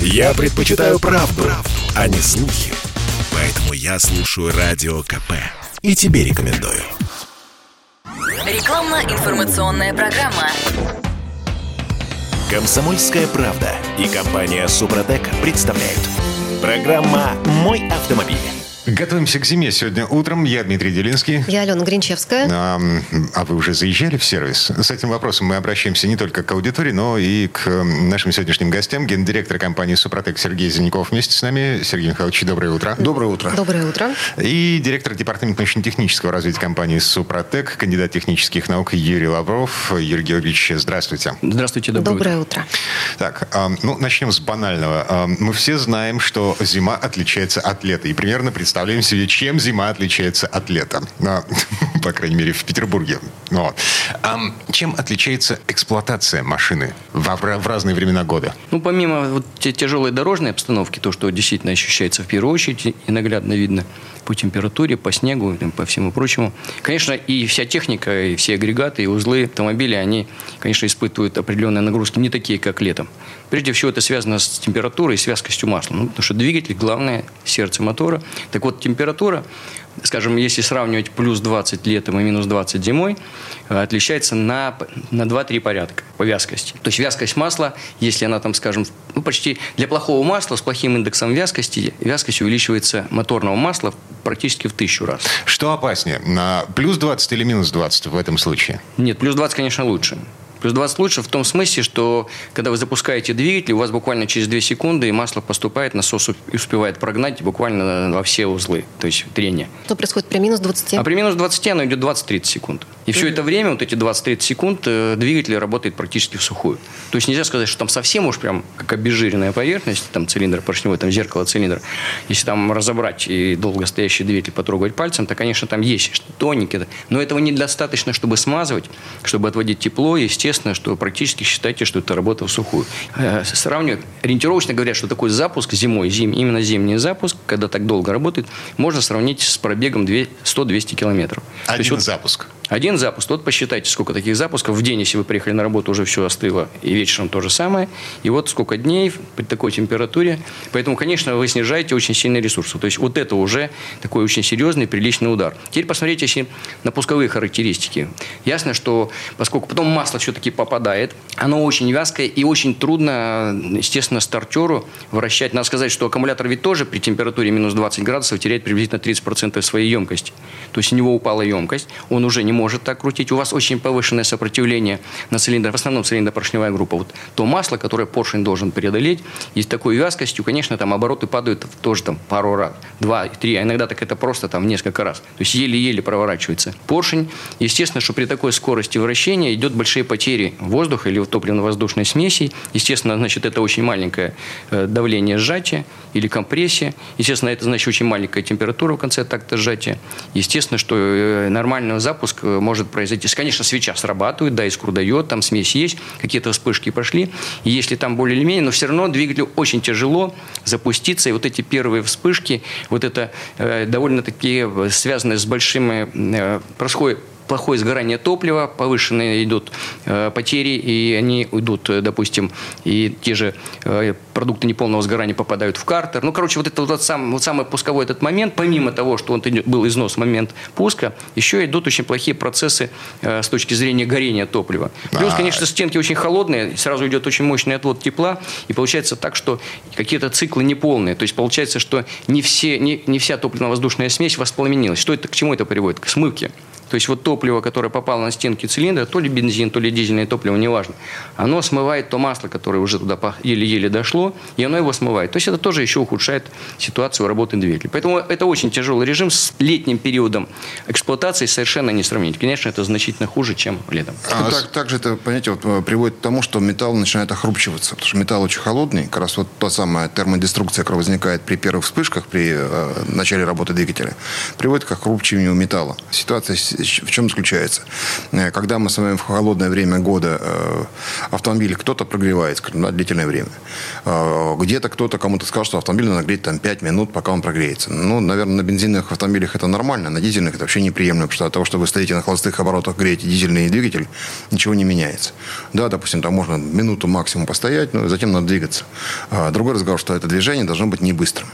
Я предпочитаю правду, правду, а не слухи. Поэтому я слушаю Радио КП. И тебе рекомендую. Рекламно-информационная программа. Комсомольская правда и компания Супротек представляют. Программа «Мой автомобиль». Готовимся к зиме. Сегодня утром я Дмитрий Делинский. Я Алена Гринчевская. А, а вы уже заезжали в сервис? С этим вопросом мы обращаемся не только к аудитории, но и к нашим сегодняшним гостям. Гендиректор компании «Супротек» Сергей Зеленяков вместе с нами. Сергей Михайлович, доброе утро. Доброе утро. Доброе утро. И директор департамента научно-технического развития компании «Супротек», кандидат технических наук Юрий Лавров. Юрий Георгиевич, здравствуйте. Здравствуйте, доброе, доброе утро. утро. Так, а, ну, начнем с банального. А, мы все знаем, что зима отличается от лета. И примерно представляем представляем себе, чем зима отличается от лета. Ну, по крайней мере, в Петербурге. Вот. А чем отличается эксплуатация машины в, в разные времена года? Ну, помимо вот тяжелой дорожной обстановки, то, что действительно ощущается в первую очередь и наглядно видно по температуре, по снегу, по всему прочему. Конечно, и вся техника, и все агрегаты, и узлы автомобиля, они, конечно, испытывают определенные нагрузки, не такие, как летом. Прежде всего, это связано с температурой и с вязкостью масла. Ну, потому что двигатель – главное сердце мотора. Так вот, температура скажем, если сравнивать плюс 20 летом и минус 20 зимой, э, отличается на, на 2-3 порядка по вязкости. То есть вязкость масла, если она там, скажем, ну, почти для плохого масла с плохим индексом вязкости, вязкость увеличивается моторного масла практически в тысячу раз. Что опаснее, на плюс 20 или минус 20 в этом случае? Нет, плюс 20, конечно, лучше. Плюс 20 лучше в том смысле, что когда вы запускаете двигатель, у вас буквально через 2 секунды масло поступает, насос успевает прогнать буквально во все узлы, то есть трение. Что происходит при минус 20? А при минус 20 оно идет 20-30 секунд. И все это время, вот эти 20-30 секунд, э, двигатель работает практически в сухую. То есть нельзя сказать, что там совсем уж прям как обезжиренная поверхность, там цилиндр поршневой, там зеркало цилиндра. Если там разобрать и долго стоящий двигатель потрогать пальцем, то, конечно, там есть тоненькие. Но этого недостаточно, чтобы смазывать, чтобы отводить тепло. Естественно, что практически считайте, что это работа в сухую. Э, сравниваю, ориентировочно говорят, что такой запуск зимой, зим, именно зимний запуск, когда так долго работает, можно сравнить с пробегом 100-200 километров. Один есть, вот, запуск. Один запуск. Вот посчитайте, сколько таких запусков. В день, если вы приехали на работу, уже все остыло. И вечером то же самое. И вот сколько дней при такой температуре. Поэтому, конечно, вы снижаете очень сильные ресурсы. То есть, вот это уже такой очень серьезный, приличный удар. Теперь посмотрите если на пусковые характеристики. Ясно, что поскольку потом масло все-таки попадает, оно очень вязкое и очень трудно, естественно, стартеру вращать. Надо сказать, что аккумулятор ведь тоже при температуре минус 20 градусов теряет приблизительно 30% своей емкости. То есть, у него упала емкость, он уже не может так крутить, у вас очень повышенное сопротивление на цилиндр, в основном цилиндропоршневая группа, вот то масло, которое поршень должен преодолеть, и с такой вязкостью, конечно, там обороты падают тоже там пару раз, два, три, а иногда так это просто там несколько раз. То есть еле-еле проворачивается поршень. Естественно, что при такой скорости вращения идет большие потери воздуха или топливно-воздушной смеси. Естественно, значит, это очень маленькое э, давление сжатия или компрессия. Естественно, это значит очень маленькая температура в конце такта сжатия. Естественно, что э, нормальный запуск Э, может произойти. Конечно, свеча срабатывает, да, искру дает, там смесь есть, какие-то вспышки пошли. И если там более или менее, но все равно двигателю очень тяжело запуститься. И вот эти первые вспышки, вот это довольно-таки связанное с большими... Э, происходит плохое сгорание топлива, повышенные идут э, потери, и они уйдут, э, допустим, и те же э, продукты неполного сгорания попадают в картер. Ну, короче, вот это вот, сам, вот самый пусковой этот момент, помимо того, что он был износ в момент пуска, еще идут очень плохие процессы э, с точки зрения горения топлива. Плюс, конечно, стенки очень холодные, сразу идет очень мощный отвод тепла, и получается так, что какие-то циклы неполные. То есть получается, что не, все, не, не вся топливно-воздушная смесь воспламенилась. Что это, к чему это приводит? К смывке. То есть вот топливо, которое попало на стенки цилиндра, то ли бензин, то ли дизельное топливо, неважно, оно смывает то масло, которое уже туда еле-еле дошло, и оно его смывает. То есть это тоже еще ухудшает ситуацию работы двигателя. Поэтому это очень тяжелый режим с летним периодом эксплуатации совершенно не сравнить. Конечно, это значительно хуже, чем летом. А, так, также это, понимаете, вот, э, приводит к тому, что металл начинает охрупчиваться, потому что металл очень холодный, как раз вот та самая термодеструкция, которая возникает при первых вспышках, при э, начале работы двигателя, приводит к охрупчиванию металла. Ситуация в чем заключается? Э, когда мы с вами в холодное время года э, автомобиль кто-то прогревает на длительное время. Э, где-то кто-то кому-то сказал, что автомобиль надо греть там 5 минут, пока он прогреется. Ну, наверное, на бензинных автомобилях это нормально, на дизельных это вообще неприемлемо, потому что от того, что вы стоите на холостых оборотах, греете дизельный двигатель, ничего не меняется. Да, допустим, там можно минуту максимум постоять, но затем надо двигаться. Другой разговор, что это движение должно быть не быстрым.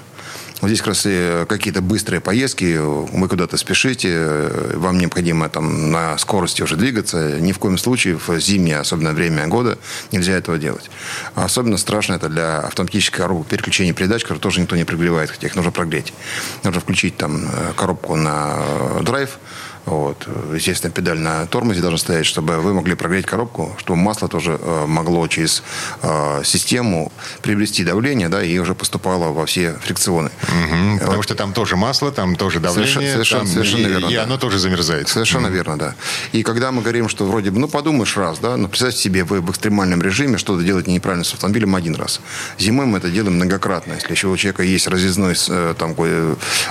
Вот здесь как раз какие-то быстрые поездки, вы куда-то спешите, вам необходимо там на скорости уже двигаться. Ни в коем случае в зимнее, особенно время года, нельзя этого делать. Особенно страшно это для автоматической коробки переключения передач, которые тоже никто не прогревает, хотя их нужно прогреть. Нужно включить там э, коробку на э, драйв, вот. Естественно, педаль на тормозе должна стоять, чтобы вы могли прогреть коробку, чтобы масло тоже э, могло через э, систему приобрести давление, да, и уже поступало во все фрикционы. Угу, потому вот. что там тоже масло, там тоже давление. Совершенно, совершенно, там, совершенно и, верно. И да. оно тоже замерзает. Совершенно угу. верно, да. И когда мы говорим, что вроде бы, ну, подумаешь раз, да, ну, представьте себе, вы в экстремальном режиме что-то делаете неправильно с автомобилем один раз. Зимой мы это делаем многократно. Если еще у человека есть разъездной э, там,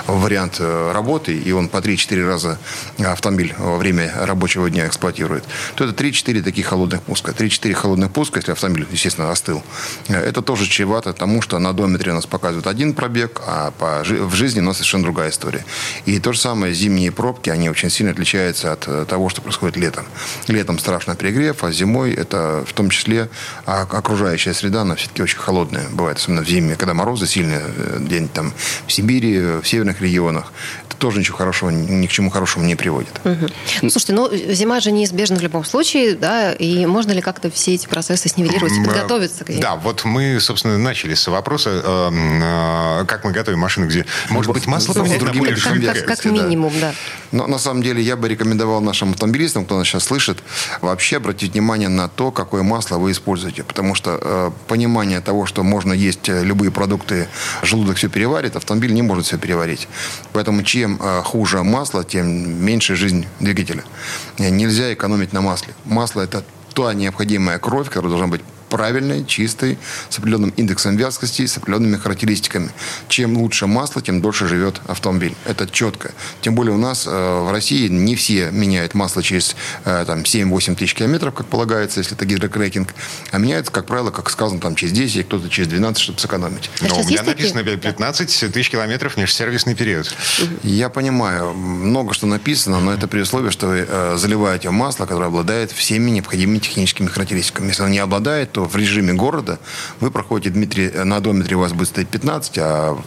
вариант работы, и он по 3-4 раза автомобиль время рабочего дня эксплуатирует, то это 3-4 таких холодных пуска. 3-4 холодных пуска, если автомобиль, естественно, остыл, э, это тоже чревато тому, что на одометре у нас показывают один пробег, а по, в жизни у нас совершенно другая история. И то же самое, зимние пробки, они очень сильно отличаются от э, того, что происходит летом. Летом страшно перегрев, а зимой это в том числе а окружающая среда, она все-таки очень холодная. Бывает, особенно в зиме, когда морозы сильные, э, день там в Сибири, в северных регионах. Это тоже ничего хорошего, ни к чему хорошему не приводит. Угу. Слушайте, ну зима же неизбежна в любом случае, да, и можно ли как-то все эти процессы снивелировать, подготовиться к ней? Да, вот мы, собственно, начали с вопроса, э, как мы готовим машину, где, может быть, масло ну, поменять на более как, как, как минимум, да. Но на самом деле я бы рекомендовал нашим автомобилистам, кто нас сейчас слышит, вообще обратить внимание на то, какое масло вы используете, потому что э, понимание того, что можно есть э, любые продукты, желудок все переварит, автомобиль не может все переварить. Поэтому чем э, хуже масло, тем меньше жизнь двигателя. Нельзя экономить на масле. Масло – это та необходимая кровь, которая должна быть правильной, чистой, с определенным индексом вязкости, с определенными характеристиками. Чем лучше масло, тем дольше живет автомобиль. Это четко. Тем более у нас э, в России не все меняют масло через э, там, 7-8 тысяч километров, как полагается, если это гидрокрекинг, а меняются, как правило, как сказано, там, через 10, кто-то через 12, чтобы сэкономить. А Но у меня написано 15 тысяч километров межсервисный период. Я понимаю, много что написано, но это при условии, что вы э, заливаете масло, которое обладает всеми необходимыми техническими характеристиками. Если оно не обладает, то что в режиме города вы проходите, Дмитрий, на одометре у вас будет стоять 15, а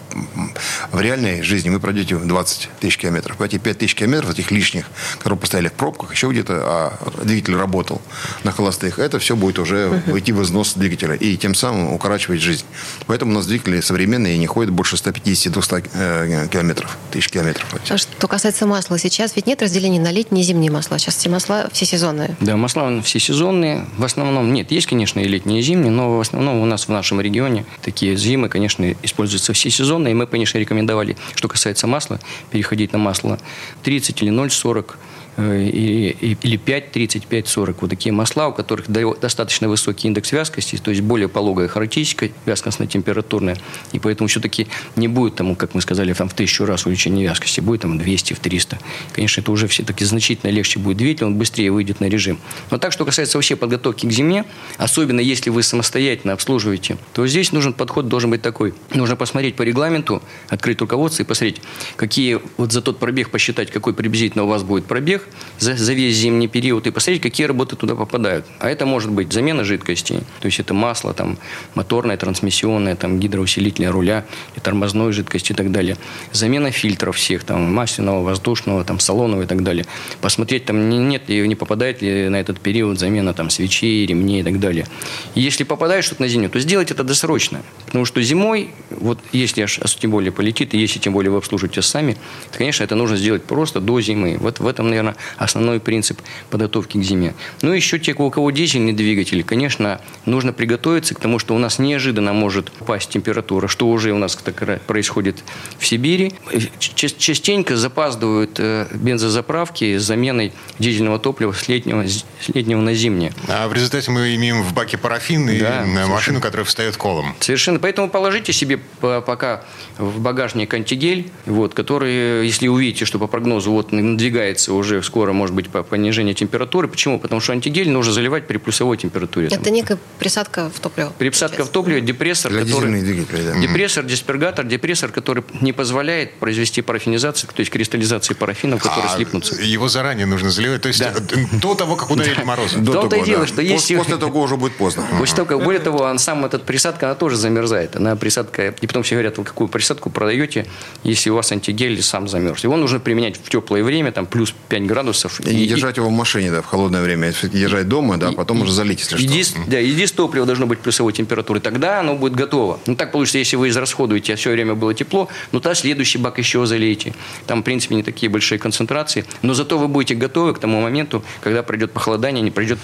в реальной жизни вы пройдете 20 тысяч километров. Эти 5 тысяч километров, этих лишних, которые поставили в пробках, еще где-то а двигатель работал на холостых, это все будет уже войти в износ двигателя и тем самым укорачивать жизнь. Поэтому у нас двигатели современные не ходят больше 150-200 э, километров, тысяч километров. А что касается масла, сейчас ведь нет разделения на летние и зимние масла. Сейчас все масла все сезонные. Да, масла все сезонные. В основном нет. Есть, конечно, и летние летние и зимние, но в основном у нас в нашем регионе такие зимы, конечно, используются все сезоны, и мы, конечно, рекомендовали, что касается масла, переходить на масло 30 или 0,40 Э, или 5, 35, 40. Вот такие масла, у которых достаточно высокий индекс вязкости, то есть более пологая характеристика, вязкостно-температурная, и поэтому все-таки не будет, там, как мы сказали, там, в тысячу раз увеличение вязкости, будет там 200, в 300. Конечно, это уже все-таки значительно легче будет двигатель, он быстрее выйдет на режим. Но так, что касается вообще подготовки к зиме, особенно если вы самостоятельно обслуживаете, то здесь нужен подход должен быть такой. Нужно посмотреть по регламенту, открыть руководство и посмотреть, какие вот за тот пробег посчитать, какой приблизительно у вас будет пробег, за, за весь зимний период и посмотреть, какие работы туда попадают. А это может быть замена жидкости, то есть это масло, там, моторное, трансмиссионное, там, гидроусилителя руля, и тормозной жидкости и так далее. Замена фильтров всех, там, масляного, воздушного, там, салонного и так далее. Посмотреть, там, нет ли, не попадает ли на этот период замена там, свечей, ремней и так далее. И если попадает что-то на зиму, то сделать это досрочно. Потому что зимой, вот если аж тем более полетит, и если тем более вы обслуживаете сами, то, конечно, это нужно сделать просто до зимы. Вот в этом, наверное, основной принцип подготовки к зиме. Ну, еще те, у кого дизельный двигатель, конечно, нужно приготовиться к тому, что у нас неожиданно может упасть температура, что уже у нас происходит в Сибири. Частенько запаздывают э, бензозаправки с заменой дизельного топлива с летнего, с летнего на зимнее. А в результате мы имеем в баке парафин и да, машину, совершенно. которая встает колом. Совершенно. Поэтому положите себе пока в багажник антигель, вот, который, если увидите, что по прогнозу вот надвигается уже скоро может быть понижение температуры. Почему? Потому что антигель нужно заливать при плюсовой температуре. Это некая присадка в топливо. Присадка в топливо, депрессор, Для который... да. Депрессор, диспергатор, депрессор, который не позволяет произвести парафинизацию, то есть кристаллизации парафинов, которые А, слипнутся. Его заранее нужно заливать. То есть Да. до того, как ударили морозы. В том-то и того, дело, да. что После- После того уже будет поздно. После того, как, более того, он сам этот присадка, она тоже замерзает. Она присадка, и потом все говорят, вы какую присадку продаете, если у вас антигель сам замерз. Его нужно применять в теплое время, там плюс 5 градусов. И не держать его в машине, да, в холодное время. Если держать дома, да, потом уже залить, если что. Иди, с- да, иди с топлива должно быть плюсовой температуры, тогда оно будет готово. Ну, так получится, если вы израсходуете, а все время было тепло, ну, тогда следующий бак еще залейте. Там, в принципе, не такие большие концентрации, но зато вы будете готовы к тому моменту, когда пройдет похолодание, не пройдет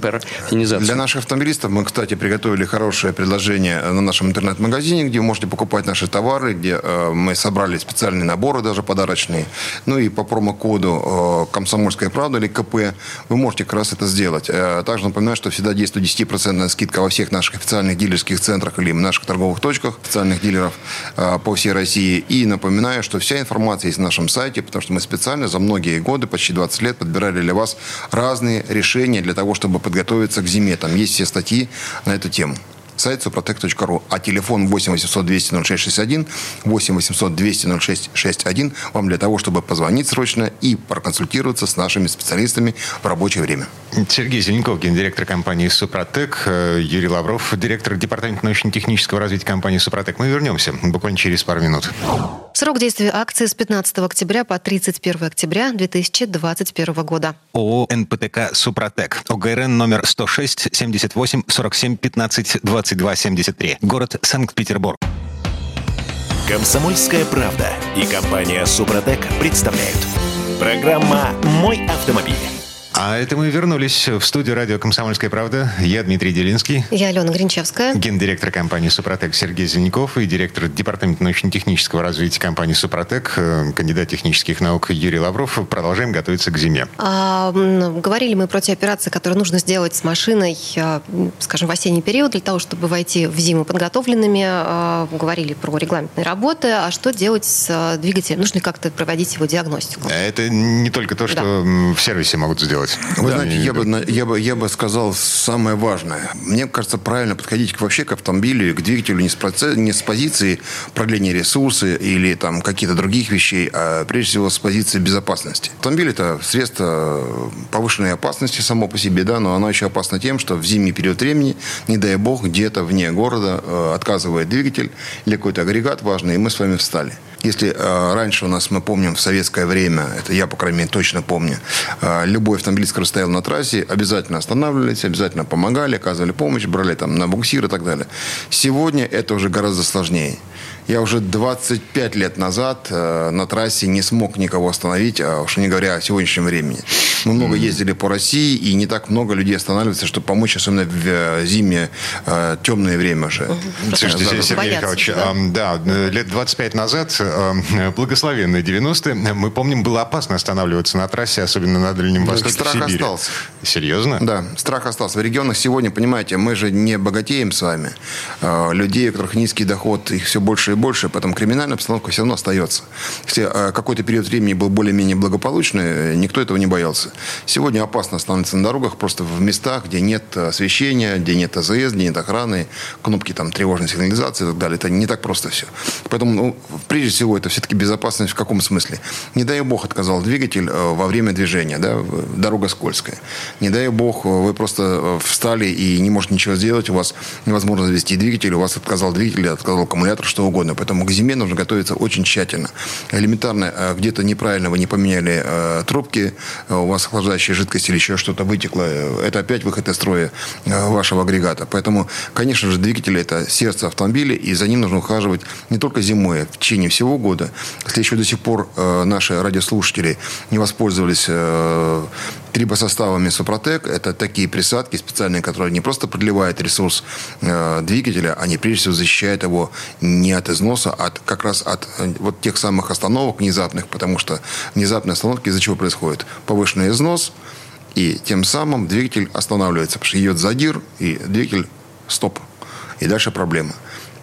парафинизация. Для наших автомобилистов мы, кстати, приготовили хорошее предложение на нашем интернет-магазине, где вы можете покупать наши товары, где э, мы собрали специальные наборы, даже подарочные. Ну и по промокоду э, «Комсомольская правда» или КП вы можете как раз это сделать. Э, также напоминаю, что всегда действует 10% скидка во всех наших официальных дилерских центрах или наших торговых точках официальных дилеров э, по всей России. И напоминаю, что вся информация есть на нашем сайте, потому что мы специально за многие годы, почти 20 лет, подбирали для вас разные решения для того, чтобы подготовиться к зиме. Там есть все статьи на эту тему сайт suprotec.ru, а телефон 8 800 200 0661, 8 800 200 0661 вам для того, чтобы позвонить срочно и проконсультироваться с нашими специалистами в рабочее время. Сергей Зеленков, гендиректор компании «Супротек», э, Юрий Лавров, директор департамента научно-технического развития компании «Супротек». Мы вернемся буквально через пару минут. Срок действия акции с 15 октября по 31 октября 2021 года. ООО «НПТК Супротек». ОГРН номер 106 78 47 15 22 73. Город Санкт-Петербург. Комсомольская правда и компания «Супротек» представляют. Программа «Мой автомобиль». А это мы вернулись в студию радио «Комсомольская правда». Я Дмитрий Делинский. Я Алена Гринчевская. Гендиректор компании «Супротек» Сергей Зеленков и директор департамента научно-технического развития компании «Супротек», э, кандидат технических наук Юрий Лавров. Продолжаем готовиться к зиме. А, говорили мы про те операции, которые нужно сделать с машиной, а, скажем, в осенний период, для того, чтобы войти в зиму подготовленными. А, говорили про регламентные работы. А что делать с а, двигателем? Нужно ли как-то проводить его диагностику? Это не только то, что Да. в сервисе могут сделать. Вы Да, знаете, я бы, я, бы, я бы сказал самое важное. Мне кажется, правильно подходить к, вообще к автомобилю, к двигателю не с, проце- не с позиции продления ресурса или там каких-то других вещей, а прежде всего с позиции безопасности. Автомобиль это средство повышенной опасности само по себе, да, но оно еще опасно тем, что в зимний период времени, не дай бог, где-то вне города э, отказывает двигатель или какой-то агрегат важный, и мы с вами встали. Если э, раньше у нас, мы помним, в советское время, это я, по крайней мере, точно помню, э, любой автомобилист, который стоял на трассе, обязательно останавливались, обязательно помогали, оказывали помощь, брали там на буксир и так далее. Сегодня это уже гораздо сложнее. Я уже 25 лет назад э, на трассе не смог никого остановить, а уж не говоря о сегодняшнем времени. Мы много ездили по России, и не так много людей останавливается, чтобы помочь, особенно в э, зимнее э, темное время уже. Слушайте, Просто Сергей Михайлович, да? ам, да, э, лет 25 назад, э, благословенные 90-е, мы помним, было опасно останавливаться на трассе, особенно на Дальнем Востоке, в страх Сибири. остался. Серьезно? Да, страх остался. В регионах сегодня, понимаете, мы же не богатеем с вами. Э, Людей, у которых низкий доход, их все больше и больше, поэтому криминальная обстановка все равно остается. Если э, какой-то период времени был более-менее благополучный, э, никто этого не боялся. Сегодня опасно останавливаться на дорогах просто в местах, где нет освещения, где нет АЗС, где нет охраны, кнопки там тревожной сигнализации и так далее. Это не так просто все. Поэтому, ну, прежде всего, это все-таки безопасность в каком смысле? Не дай бог отказал двигатель э, во время движения, да, дорога скользкая. Не дай бог, э, вы просто э, встали и не можете ничего сделать, у вас невозможно завести двигатель, у вас отказал двигатель, отказал аккумулятор, что угодно. Поэтому к зиме нужно готовиться очень тщательно. Элементарно, э, где-то неправильно вы не поменяли э, трубки, э, у вас охлаждающая жидкость или еще что-то вытекло, это опять выход из строя вашего агрегата. Поэтому, конечно же, двигатель это сердце автомобиля, и за ним нужно ухаживать не только зимой, а в течение всего года. Если еще до сих пор наши радиослушатели не воспользовались трибосоставами Супротек, это такие присадки специальные, которые не просто продлевают ресурс э, двигателя, они прежде всего защищают его не от износа, а от, как раз от э, вот тех самых остановок внезапных, потому что внезапные остановки из-за чего происходит? Повышенный износ, и тем самым двигатель останавливается, потому что идет задир, и двигатель стоп. И дальше проблема.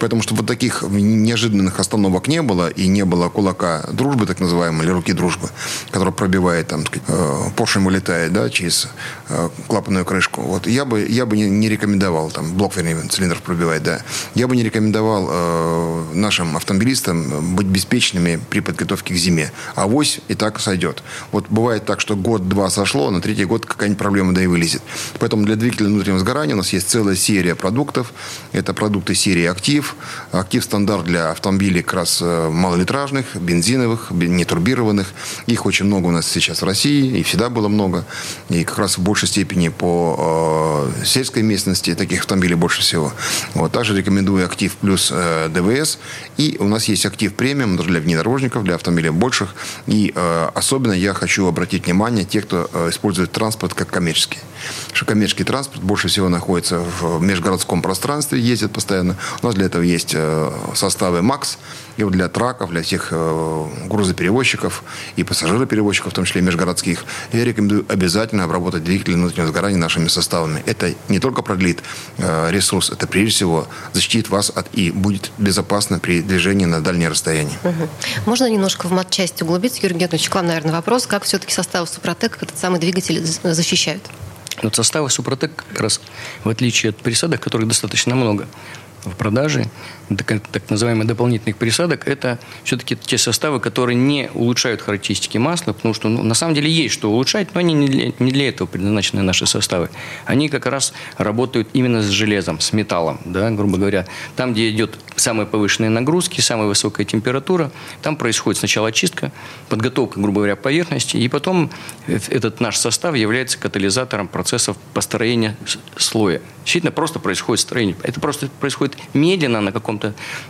Поэтому, чтобы таких неожиданных остановок не было, и не было кулака дружбы, так называемой, или руки дружбы, которая пробивает, там, сказать, э, поршень вылетает, да, через э, клапанную крышку. Вот я бы, я бы не, не рекомендовал, там, блок, вернее, цилиндр пробивает, да. Я бы не рекомендовал э, нашим автомобилистам быть беспечными при подготовке к зиме. А Авось и так сойдет. Вот бывает так, что год-два сошло, а на третий год какая-нибудь проблема да и вылезет. Поэтому для двигателя внутреннего сгорания у нас есть целая серия продуктов. Это продукты серии «Актив». «Актив» стандарт для автомобилей как раз э, малолитражных, бензиновых, нетурбированных. Их очень много у нас сейчас в России, и всегда было много. И как раз в большей степени по э, сельской местности таких автомобилей больше всего. Вот. Также рекомендую «Актив» плюс э, ДВС. И у нас есть «Актив премиум» для внедорожников, для автомобилей больших. И э, особенно я хочу обратить внимание тех, кто э, использует транспорт как коммерческий. Потому что коммерческий транспорт больше всего находится в межгородском пространстве, ездит постоянно. У нас для этого есть э, составы МАКС, и для траков, для всех э, грузоперевозчиков и пассажироперевозчиков, в том числе межгородских, я рекомендую обязательно обработать двигатели внутреннего сгорания нашими составами. Это не только продлит э, ресурс, это прежде всего защитит вас от и будет безопасно при движении на дальние расстояния. Угу. Можно немножко в матчасть углубиться, Юрий Геннадьевич? К вам, наверное, вопрос. Как все-таки составы Супротек этот самый двигатель защищают? Вот составы Супротек как раз, в отличие от присадок, которых достаточно много, в продаже, так, так называемых дополнительных присадок, это все-таки те составы, которые не улучшают характеристики масла, потому что ну, на самом деле есть что улучшать, но они не для, не для этого предназначены наши составы. Они как раз работают именно с железом, с металлом, да, грубо говоря. Там, где идет самые повышенные нагрузки, самая высокая температура, там происходит сначала очистка, подготовка, грубо говоря, поверхности, и потом этот наш состав является катализатором процессов построения слоя. Действительно, просто происходит строение. Это просто происходит медленно на каком-то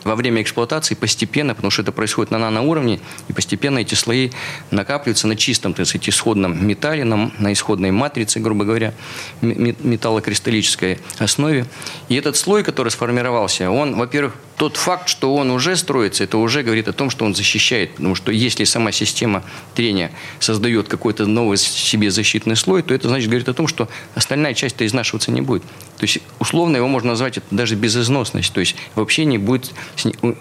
во время эксплуатации, постепенно, потому что это происходит на наноуровне, и постепенно эти слои накапливаются на чистом, то есть исходном металле, на, на исходной матрице, грубо говоря, металлокристаллической основе. И этот слой, который сформировался, он, во-первых, тот факт, что он уже строится, это уже говорит о том, что он защищает. Потому что если сама система трения создает какой-то новый себе защитный слой, то это значит говорит о том, что остальная часть-то изнашиваться не будет. То есть, условно его можно назвать это даже безызносность. То есть, вообще не будет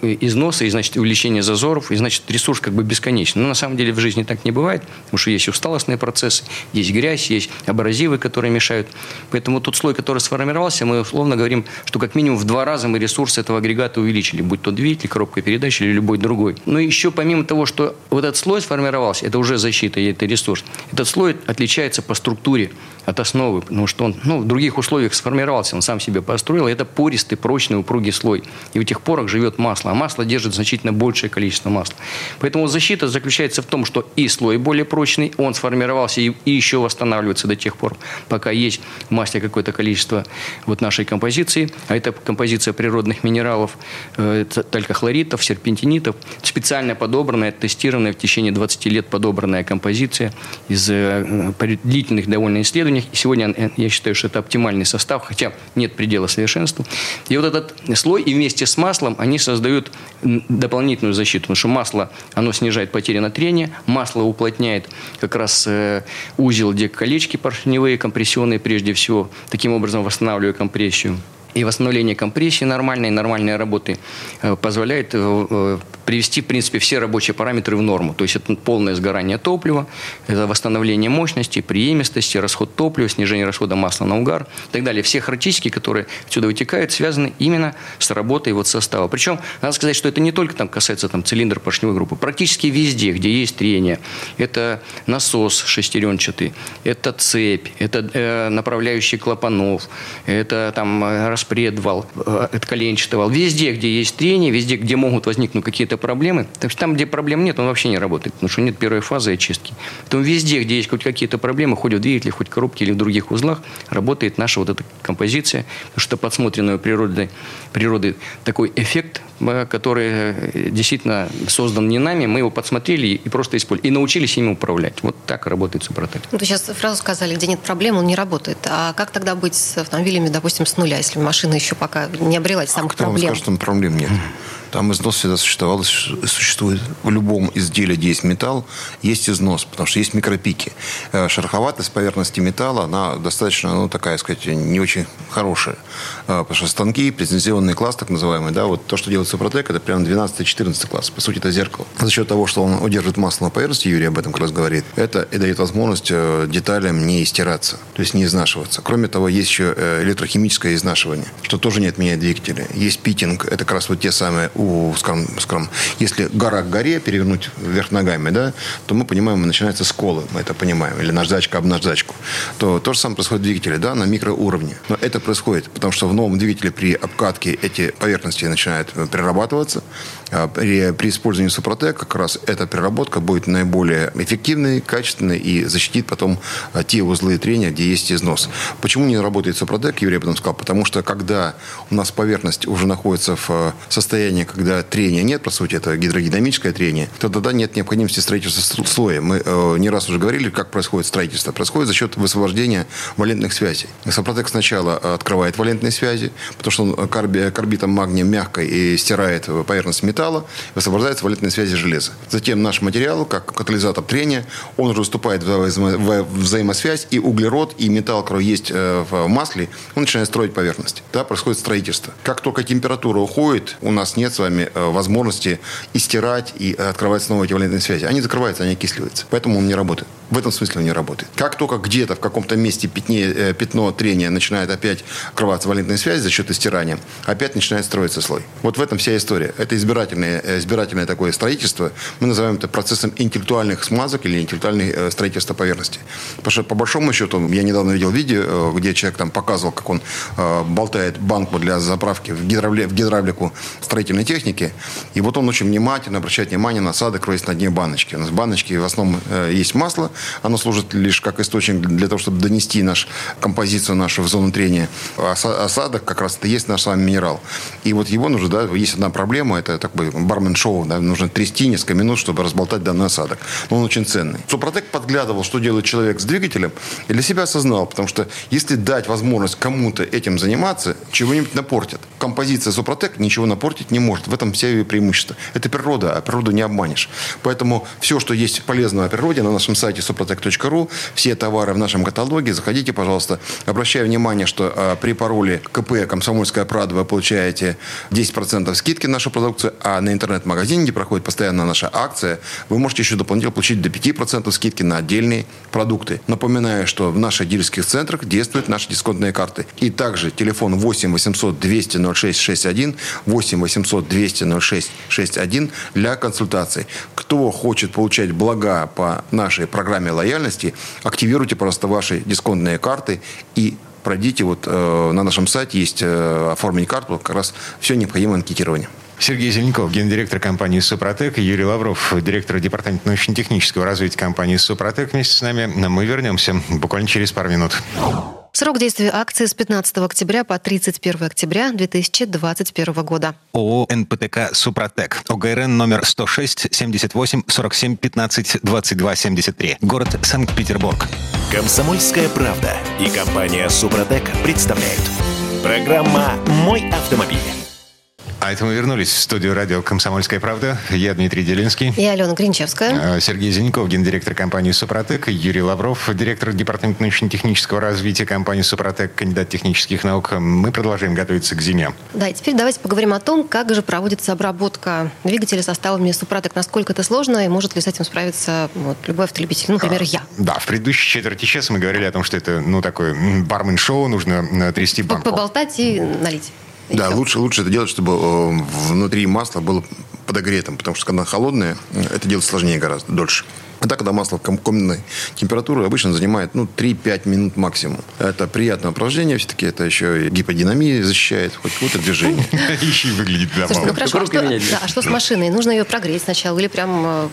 износа, и, значит, увеличения зазоров, и, значит, ресурс как бы бесконечный. Но на самом деле в жизни так не бывает, потому что есть усталостные процессы, есть грязь, есть абразивы, которые мешают. Поэтому тот слой, который сформировался, мы условно говорим, что как минимум в два раза мы ресурс этого агрегата увеличили, будь то двигатель, коробка передач или любой другой. Но еще помимо того, что вот этот слой сформировался, это уже защита, и это ресурс. Этот слой отличается по структуре от основы, потому что он ну, в других условиях сформировался, он сам себе построил. Это пористый, прочный, упругий слой. И в этих порах живет масло, а масло держит значительно большее количество масла. Поэтому защита заключается в том, что и слой более прочный, он сформировался и, и еще восстанавливается до тех пор, пока есть в масле какое-то количество вот нашей композиции, а это композиция природных минералов, э, талькохлоритов, серпентинитов, специально подобранная, тестированная в течение 20 лет подобранная композиция из э, длительных довольно исследований, исследованиях. И сегодня я считаю, что это оптимальный состав, хотя нет предела совершенству. И вот этот слой и вместе с маслом они создают дополнительную защиту, потому что масло, оно снижает потери на трение, масло уплотняет как раз э, узел, где колечки поршневые, компрессионные прежде всего, таким образом восстанавливая компрессию. И восстановление компрессии нормальной, нормальной работы э, позволяет э, привести, в принципе, все рабочие параметры в норму. То есть это полное сгорание топлива, это восстановление мощности, преемистости, расход топлива, снижение расхода масла на угар и так далее. Все характеристики, которые отсюда вытекают, связаны именно с работой вот состава. Причем, надо сказать, что это не только там касается там, цилиндр поршневой группы. Практически везде, где есть трение, это насос шестеренчатый, это цепь, это э, направляющий клапанов, это там э, распредвал, э, это коленчатый вал. Везде, где есть трение, везде, где могут возникнуть какие-то проблемы, так что там, где проблем нет, он вообще не работает, потому что нет первой фазы очистки. Поэтому везде, где есть хоть какие-то проблемы, хоть в двигателе, хоть в коробке или в других узлах, работает наша вот эта композиция, потому что подсмотренную природой, природой такой эффект, э, который э, действительно создан не нами, мы его подсмотрели и просто использовали, и научились им управлять. Вот так работает Супротек. Ну, сейчас фразу сказали, где нет проблем, он не работает. А как тогда быть с автомобилями, допустим, с нуля, если машина еще пока не обрела самых а кто проблем? Вам скажет, что проблем нет. Там износ всегда существовал, существует. В любом изделии, где есть металл, есть износ, потому что есть микропики. Э, шероховатость поверхности металла, она достаточно, ну, такая, сказать, не очень хорошая. Э, потому что станки, претензионный класс, так называемый, да, вот то, что делает Супротек, это прям 12-14 класс. По сути, это зеркало. За счет того, что он удерживает масло на поверхности, Юрий об этом как раз говорит, это и дает возможность э, деталям не стираться, то есть не изнашиваться. Кроме того, есть еще электрохимическое изнашивание, что тоже не отменяет двигатели. Есть питинг, это как раз вот те самые, у, скажем, скажем если гора к горе перевернуть вверх ногами, да, то мы понимаем, начинается сколы, мы это понимаем, или наждачка об наждачку. То то же самое происходит в двигателе, да, на микроуровне. Но это происходит, потому что в новом двигателе при обкатке эти поверхности начинают перерабатываться. А при, при использовании Супротек как раз эта переработка будет наиболее эффективной, качественной и защитит потом а, те узлы трения, где есть износ. Почему не работает Супротек, Юрий об этом сказал? Потому что когда у нас поверхность уже находится в а, состоянии, когда трения нет, по сути, это гидродинамическое трение, то тогда нет необходимости строительства слоя. Мы э, не раз уже говорили, как происходит строительство. Происходит за счет высвобождения валентных связей. Супротек сначала открывает валентные связи, потому что он карби, карбитом магния мягко и стирает поверхность металла, металла, высвобождаются валентные связи железа. Затем наш материал, как катализатор трения, он уже вступает в взаимосвязь, и углерод, и металл, который есть э, в масле, он начинает строить поверхность. Да, происходит строительство. Как только температура уходит, у нас нет с вами э, возможности и стирать, и открывать снова эти валентные связи. Они закрываются, они окисливаются. Поэтому он не работает. В этом смысле он не работает. Как только где-то в каком-то месте пятне, э, пятно трения начинает опять открываться валентная связь за счет истирания, опять начинает строиться слой. Вот в этом вся история. Это избирательное, э, избирательное такое строительство. Мы называем это процессом интеллектуальных смазок или интеллектуальных э, строительства поверхности. Потому что по большому счету, я недавно видел видео, где человек там показывал, как он болтает банку для заправки в, гидравли, в гидравлику строительной техники. И вот он очень внимательно обращает внимание на осадок, который на дне баночки. У нас в баночке в основном есть масло, оно служит лишь как источник для того, чтобы донести наш, композицию нашу в зону трения. Осадок как раз это есть наш с вами минерал. И вот его нужно, да, есть одна проблема, это такой бармен-шоу, да, нужно трясти несколько минут, чтобы разболтать данный осадок. Но он очень ценный. Супротек подглядывал, что делает человек с двигателем, и для себя осознал, потому что если дать возможность кому-то этим заниматься, чего-нибудь напортят. Композиция Супротек ничего напортить не может. В этом все ее преимущество. Это природа, а природу не обманешь. Поэтому все, что есть полезного о природе, на нашем сайте suprotec.ru. Все товары в нашем каталоге. Заходите, пожалуйста. Обращаю внимание, что э, при пароле КП «Комсомольская правда» вы получаете 10% скидки на нашу продукцию, а на интернет-магазине, где проходит постоянно наша акция, вы можете еще дополнительно получить до 5% скидки на отдельные продукты. Напоминаю, что в наших дилерских центрах действуют наши дисконтные карты. И также телефон 8 800 200 06 61, 8 800 200 06 61 для консультаций. Кто хочет получать блага по нашей программе лояльности, активируйте просто ваши дисконтные карты и пройдите вот э, на нашем сайте есть э, оформить карту, как раз все необходимое анкетирование. Сергей Зеленков, гендиректор компании «Супротек», и Юрий Лавров, директор департамента научно-технического развития компании «Супротек» вместе с нами. Мы вернемся буквально через пару минут. Срок действия акции с 15 октября по 31 октября 2021 года. ООО «НПТК Супротек». ОГРН номер 106 78 47 15 22 73. Город Санкт-Петербург. Комсомольская правда и компания «Супротек» представляют. Программа «Мой автомобиль». А это мы вернулись в студию радио «Комсомольская правда». Я Дмитрий Делинский. Я Алена Гринчевская. А, Сергей Зеленков, гендиректор компании «Супротек». Юрий Лавров, директор департамента научно-технического развития компании «Супротек», кандидат технических наук. Мы продолжаем готовиться к зиме. Да, и теперь давайте поговорим о том, как же проводится обработка двигателя составами «Супротек». Насколько это сложно и может ли с этим справиться вот, любой автолюбитель, ну, например, я. Да, в предыдущей четверти часа мы говорили о том, что это, ну, такое бармен-шоу, нужно трясти банку. Поболтать и налить. Да, лучше, лучше это делать, чтобы э, внутри масла было подогретым, потому что когда холодное, это делать сложнее гораздо, дольше. А так, когда масло комнатной температуры обычно занимает ну, 3-5 минут максимум. Это приятное упражнение все-таки. Это еще и гиподинамия защищает, хоть какое-то движение. Еще и выглядит ну хорошо, а что, да, а что с машиной? Нужно ее прогреть сначала или прям... Э,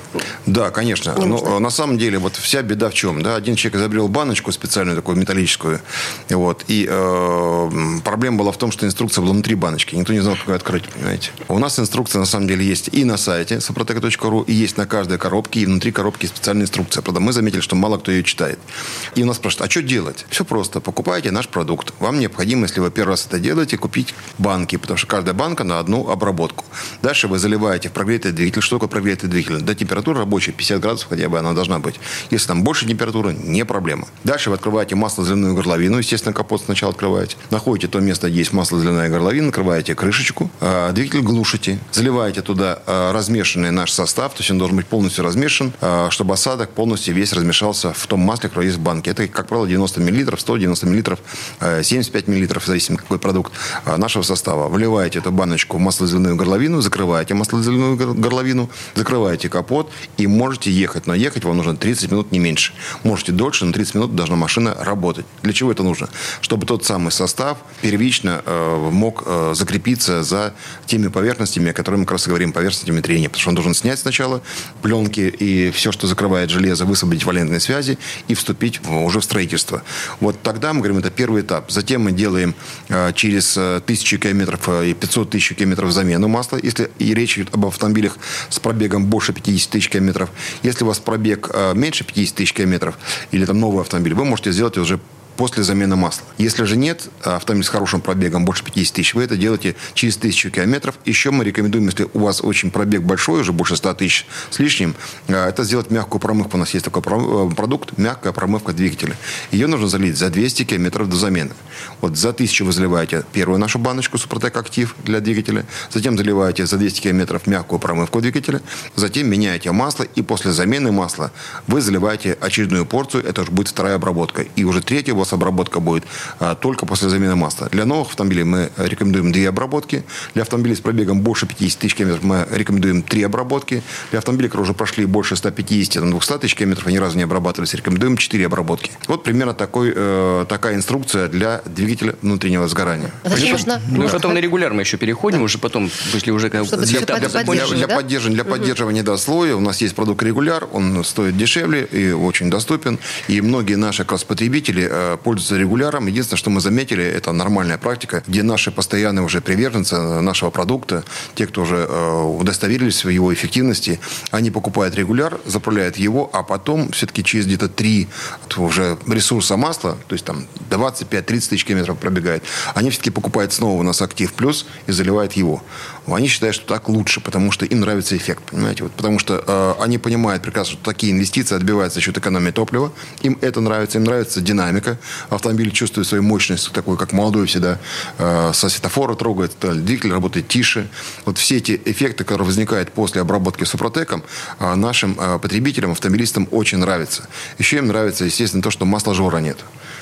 да, конечно. Но на самом деле вот вся беда в чем? Да? Один человек изобрел баночку специальную такую металлическую. Вот, и э, проблема была в том, что инструкция была внутри баночки. Никто не знал, как ее открыть, понимаете? У нас инструкция на самом деле есть и на сайте saprotec.ru, и есть на каждой коробке, и внутри коробки специальная инструкция. Правда, мы заметили, что мало кто ее читает. И у нас спрашивают, а что делать? Все просто. Покупайте наш продукт. Вам необходимо, если вы первый раз это делаете, купить банки, потому что каждая банка на одну обработку. Дальше вы заливаете в прогретый двигатель. Что такое прогретый двигатель? До температуры рабочей 50 градусов хотя бы она должна быть. Если там больше температуры, не проблема. Дальше вы открываете масло-зеленую горловину. Естественно, капот сначала открываете. Находите то место, где есть масло-зеленая горловина, накрываете крышечку, а, двигатель глушите, заливаете туда а, размешанный наш состав, то есть он должен быть полностью размешан, а, чтобы осадок полностью весь размешался в том масле, которое есть в банке. Это, как правило, 90 мл, 190 мл, 75 мл, в зависимости какой продукт нашего состава. Вливаете эту баночку в масло-зеленую горловину, закрываете масло-зеленую горловину, закрываете капот и можете ехать. Но ехать вам нужно 30 минут, не меньше. Можете дольше, но 30 минут должна машина работать. Для чего это нужно? Чтобы тот самый состав первично э, мог э, закрепиться за теми поверхностями, о которых мы как раз и говорим, поверхностями трения. Потому что он должен снять сначала пленки и все, что закрывает железо, высвободить валентные связи и вступить в, уже в строительство. Вот тогда мы говорим, это первый этап. Затем мы делаем э, через тысячи километров и 500 тысяч километров замену масла, если и речь идет об автомобилях с пробегом больше 50 тысяч километров. Если у вас пробег меньше 50 тысяч километров или там новый автомобиль, вы можете сделать уже после замены масла. Если же нет, а автомобиль с хорошим пробегом, больше 50 тысяч, вы это делаете через тысячу километров. Еще мы рекомендуем, если у вас очень пробег большой, уже больше 100 тысяч с лишним, а, это сделать мягкую промывку. У нас есть такой э, продукт, мягкая промывка двигателя. Ее нужно залить за 200 километров до замены. Вот за 1000 вы заливаете первую нашу баночку Супротек Актив для двигателя, затем заливаете за 200 километров мягкую промывку двигателя, затем меняете масло, и после замены масла вы заливаете очередную порцию, это уже будет вторая обработка. И уже третья у вас обработка будет а, только после замены масла. Для новых автомобилей мы рекомендуем две обработки. Для автомобилей с пробегом больше 50 тысяч километров мы рекомендуем три обработки. Для автомобилей, которые уже прошли больше 150-200 тысяч километров и ни разу не обрабатывались, рекомендуем четыре обработки. Вот примерно такой, э, такая инструкция для двигателя внутреннего сгорания. А зачем нужно? Ну и потом на регуляр мы еще переходим, да. уже потом, если уже для, для, для, для, да? поддерживания, для угу. поддерживания да, слоя у нас есть продукт регуляр, он стоит дешевле и очень доступен. И многие наши как раз потребители э, пользуются регуляром. Единственное, что мы заметили, это нормальная практика, где наши постоянные уже приверженцы нашего продукта, те, кто уже э, удостоверились в его эффективности, они покупают регуляр, заправляют его, а потом все-таки через где-то три уже ресурса масла, то есть там 25-30 тысяч километров пробегает, они все-таки покупают снова у нас Актив Плюс и заливают его. Они считают, что так лучше, потому что им нравится эффект, понимаете? Вот, потому что э, они понимают прекрасно, что такие инвестиции отбиваются за счет экономии топлива. Им это нравится, им нравится динамика. Автомобиль чувствует свою мощность, такой, как молодой всегда, э, со светофора трогает, двигатель работает тише. Вот все эти эффекты, которые возникают после обработки супротеком, э, нашим э, потребителям, автомобилистам очень нравится. Еще им нравится, естественно, то, что масла жора нет.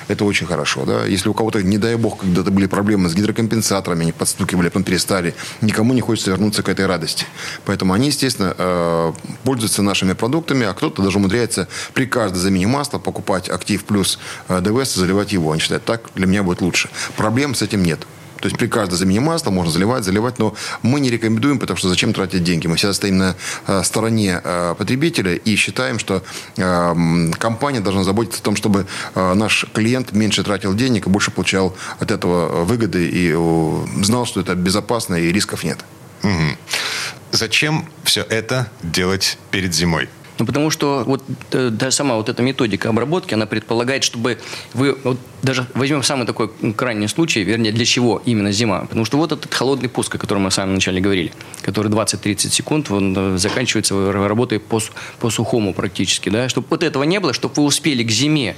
Это очень хорошо. Да? Если у кого-то, не дай бог, когда-то были проблемы с гидрокомпенсаторами, они подстукивали, потом перестали, никому не хочется вернуться к этой радости. Поэтому они, естественно, э, пользуются нашими продуктами, а кто-то даже умудряется при каждой замене масла покупать актив плюс э, ДВС и заливать его. Они считают, так для меня будет лучше. Проблем с этим нет. То есть при каждой замене масла можно заливать, заливать, но мы не рекомендуем, потому что зачем тратить деньги? Мы всегда стоим на э, стороне э, потребителя и считаем, что э, компания должна заботиться о том, чтобы наш клиент меньше тратил денег и больше получал от этого выгоды и знал, что это безопасно и рисков нет. Угу. Зачем все это делать перед зимой? Ну, потому что вот э, да, сама вот эта методика обработки, она предполагает, чтобы вы, вот даже возьмем самый такой крайний случай, вернее, для чего именно зима. Потому что вот этот холодный пуск, о котором мы в самом начале говорили, который 20-30 секунд, он э, заканчивается работой по, по сухому практически, да, чтобы вот этого не было, чтобы вы успели к зиме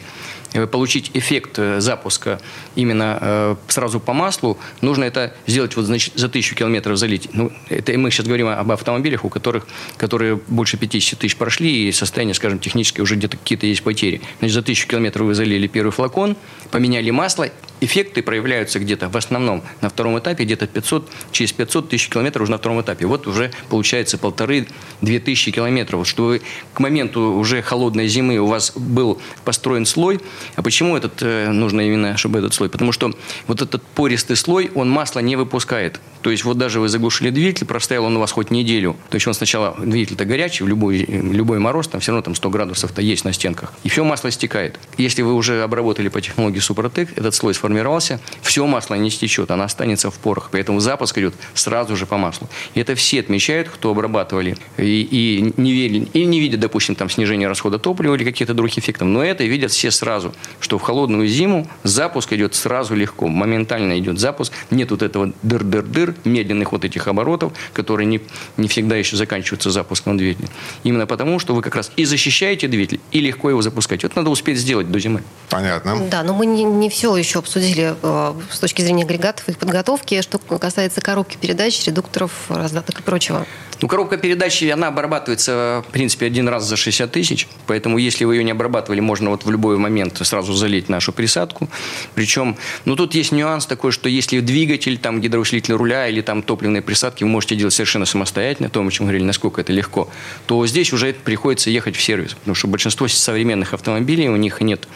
получить эффект э, запуска именно э, сразу по маслу, нужно это сделать вот значит, за тысячу километров залить. Ну, это мы сейчас говорим об автомобилях, у которых, которые больше 50 тысяч прошли, и состояние, скажем, техническое уже где-то какие-то есть потери. Значит, за тысячу километров вы залили первый флакон, поменяли масло, эффекты проявляются где-то в основном на втором этапе, где-то 500, через 500 тысяч километров уже на втором этапе. Вот уже получается полторы-две тысячи километров. Вот, чтобы к моменту уже холодной зимы у вас был построен слой. А почему этот э, нужно именно, чтобы этот слой? Потому что вот этот пористый слой, он масло не выпускает. То есть вот даже вы заглушили двигатель, простоял он у вас хоть неделю. То есть он сначала, двигатель-то горячий, в любой, любой мороз, там все равно там 100 градусов-то есть на стенках. И все масло стекает. Если вы уже обработали по технологии Супротек, этот слой сформировался, все масло не стечет, оно останется в порах. Поэтому запуск идет сразу же по маслу. И это все отмечают, кто обрабатывали и, и не верили, и не видят, допустим, там снижение расхода топлива или каких-то других эффектов. Но это видят все сразу, что в холодную зиму запуск идет сразу легко, моментально идет запуск. Нет вот этого дыр-дыр-дыр, медленных вот этих оборотов, которые не, не всегда еще заканчиваются запуском двигателя. Именно потому, что вы как раз и защищаете двигатель, и легко его запускаете. Вот надо успеть сделать до зимы. Понятно. Да, но мы не, не все еще обсудили э, с точки зрения агрегатов и подготовки, что касается коробки передач, редукторов, раздаток и прочего. Ну, коробка передач, она обрабатывается, в принципе, один раз за 60 тысяч. Поэтому, если вы ее не обрабатывали, можно вот в любой момент сразу залить нашу присадку. Причем, ну, тут есть нюанс такой, что если двигатель, там, гидроусилитель руля или там топливные присадки вы можете делать совершенно самостоятельно, то, мы чем говорили, насколько это легко, то здесь уже приходится ехать в сервис. Потому что большинство современных автомобилей, у них нет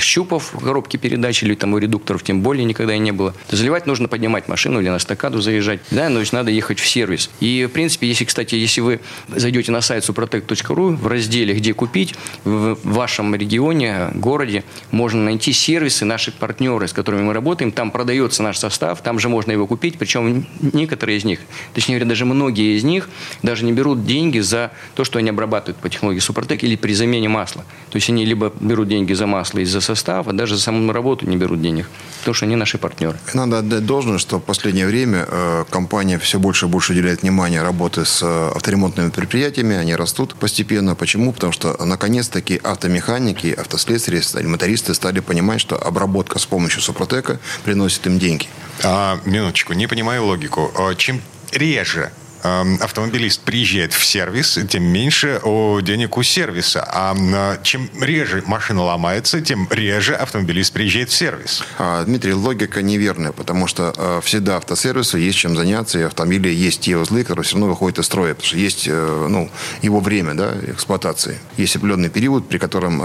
щупов в коробке передач или там у редукторов тем более никогда и не было. Заливать нужно поднимать машину или на стакаду заезжать. Да, но есть надо ехать в сервис. И, в принципе, если, кстати, если вы зайдете на сайт suprotec.ru в разделе «Где купить», в вашем регионе, городе можно найти сервисы, наши партнеры, с которыми мы работаем. Там продается наш состав, там же можно его купить. Причем некоторые из них, точнее говоря, даже многие из них даже не берут деньги за то, что они обрабатывают по технологии Супротек или при замене масла. То есть они либо берут деньги за масло и за состав, а даже за саму работу не берут денег, потому что они наши партнеры. Надо отдать должное, что в последнее время э, компания все больше и больше уделяет внимание работе с э, авторемонтными предприятиями, они растут постепенно. Почему? Потому что наконец-таки автомеханики, автослесари, мотористы стали понимать, что обработка с помощью Супротека приносит им деньги. А, минуточку, не понимаю логику. А Чем реже автомобилист приезжает в сервис, тем меньше о, денег у сервиса. А э, чем реже машина ломается, тем реже автомобилист приезжает в сервис. А, Дмитрий, логика неверная, потому что э, всегда автосервису есть чем заняться, и автомобили есть те узлы, которые все равно выходят из строя, потому что есть э, ну, его время да, эксплуатации. Есть определенный период, при котором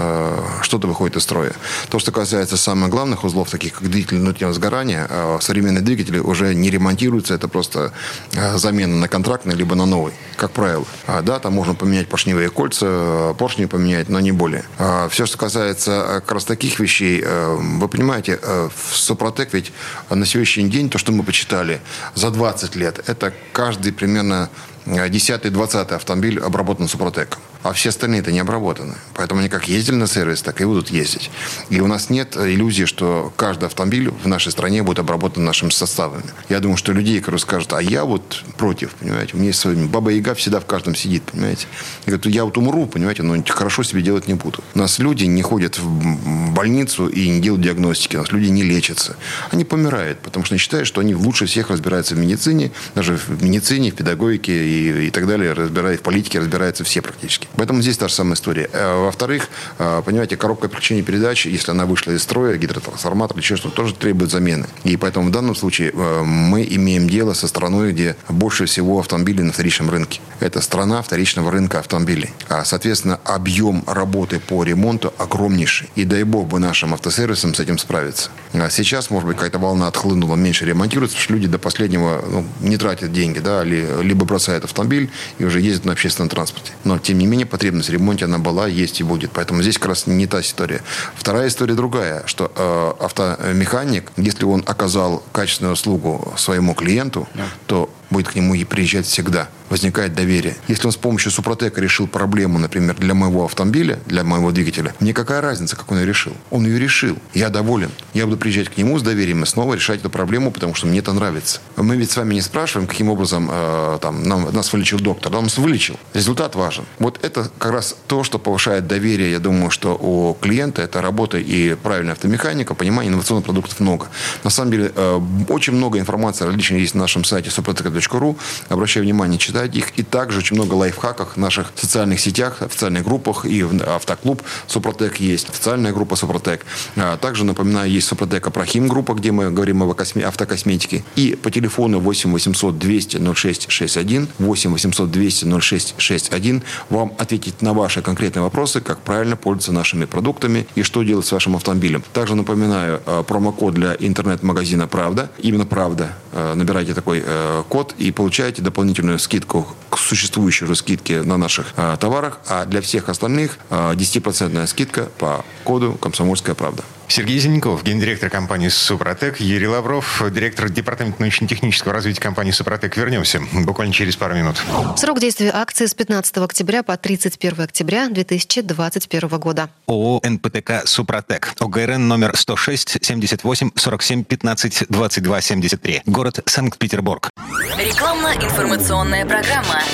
что-то выходит из строя. То, что касается самых главных узлов, таких как двигатель внутреннего сгорания, современные двигатели уже не ремонтируются, это просто замена на контрактный, либо на новый, как правило. А, да, там можно поменять поршневые кольца, э, поршни поменять, но не более. А, все, что касается э, как раз таких вещей, э, вы понимаете, в Супротек ведь на сегодняшний день, то, что мы почитали за 20 лет, это каждый примерно 10-20 автомобиль обработан Супротеком. А все остальные-то не обработаны. Поэтому они как ездили на сервис, так и будут ездить. И у нас нет иллюзии, что каждый автомобиль в нашей стране будет обработан нашими составами. Я думаю, что людей, которые скажут, а я вот против, понимаете, у меня есть свои... Баба Яга всегда в каждом сидит, понимаете. И говорит, я вот умру, понимаете, но хорошо себе делать не буду. У нас люди не ходят в больницу и не делают диагностики. У нас люди не лечатся. Они помирают, потому что они считают, что они лучше всех разбираются в медицине, даже в медицине, в педагогике и, и так далее, разбирают в политике, разбираются все практически. Поэтому здесь та же самая история. Э, Во-вторых, э, понимаете, коробка переключения передач, если она вышла из строя, гидротрансформатор или что-то, тоже требует замены. И поэтому в данном случае э, мы имеем дело со страной, где больше всего автомобилей на вторичном рынке. Это страна вторичного рынка автомобилей. А, соответственно, объем работы по ремонту огромнейший. И дай бог бы нашим автосервисам с этим справиться. А сейчас, может быть, какая-то волна отхлынула, меньше ремонтируется, потому что люди до последнего ну, не тратят деньги, да, ли- либо бросают автомобиль и уже ездят на общественном транспорте. Но, тем не менее, потребность в ремонте, она была, есть и будет. Поэтому здесь как раз не та история. Вторая история другая, что э, автомеханик, если он оказал качественную услугу своему клиенту, то будет к нему и приезжать всегда. Возникает доверие. Если он с помощью Супротека решил проблему, например, для моего автомобиля, для моего двигателя, мне какая разница, как он ее решил? Он ее решил. Я доволен. Я буду приезжать к нему с доверием и снова решать эту проблему, потому что мне это нравится. Мы ведь с вами не спрашиваем, каким образом э, там, нам, нас вылечил доктор. Он нас вылечил. Результат важен. Вот это как раз то, что повышает доверие, я думаю, что у клиента это работа и правильная автомеханика, понимание инновационных продуктов много. На самом деле, э, очень много информации различной есть на нашем сайте suprotec.ru автомобиль.ру. Обращаю внимание, читайте их. И также очень много лайфхаков в наших социальных сетях, официальных группах и в автоклуб Супротек есть, официальная группа Супротек. А также, напоминаю, есть Супротек Апрахим группа, где мы говорим об автокосметике. И по телефону 8 800 200 06 61, 8 800 200 06 61 вам ответить на ваши конкретные вопросы, как правильно пользоваться нашими продуктами и что делать с вашим автомобилем. Также напоминаю, э, промокод для интернет-магазина «Правда». Именно «Правда». Э, набирайте такой э, код и получаете дополнительную скидку к существующей уже скидке на наших товарах. А для всех остальных 10% скидка по коду «Комсомольская правда». Сергей Зеленков, гендиректор компании «Супротек», Юрий Лавров, директор департамента научно-технического развития компании «Супротек». Вернемся буквально через пару минут. Срок действия акции с 15 октября по 31 октября 2021 года. ООО «НПТК Супротек». ОГРН номер 106 78 47 15 22 73. Город Санкт-Петербург. Рекламно-информационная программа.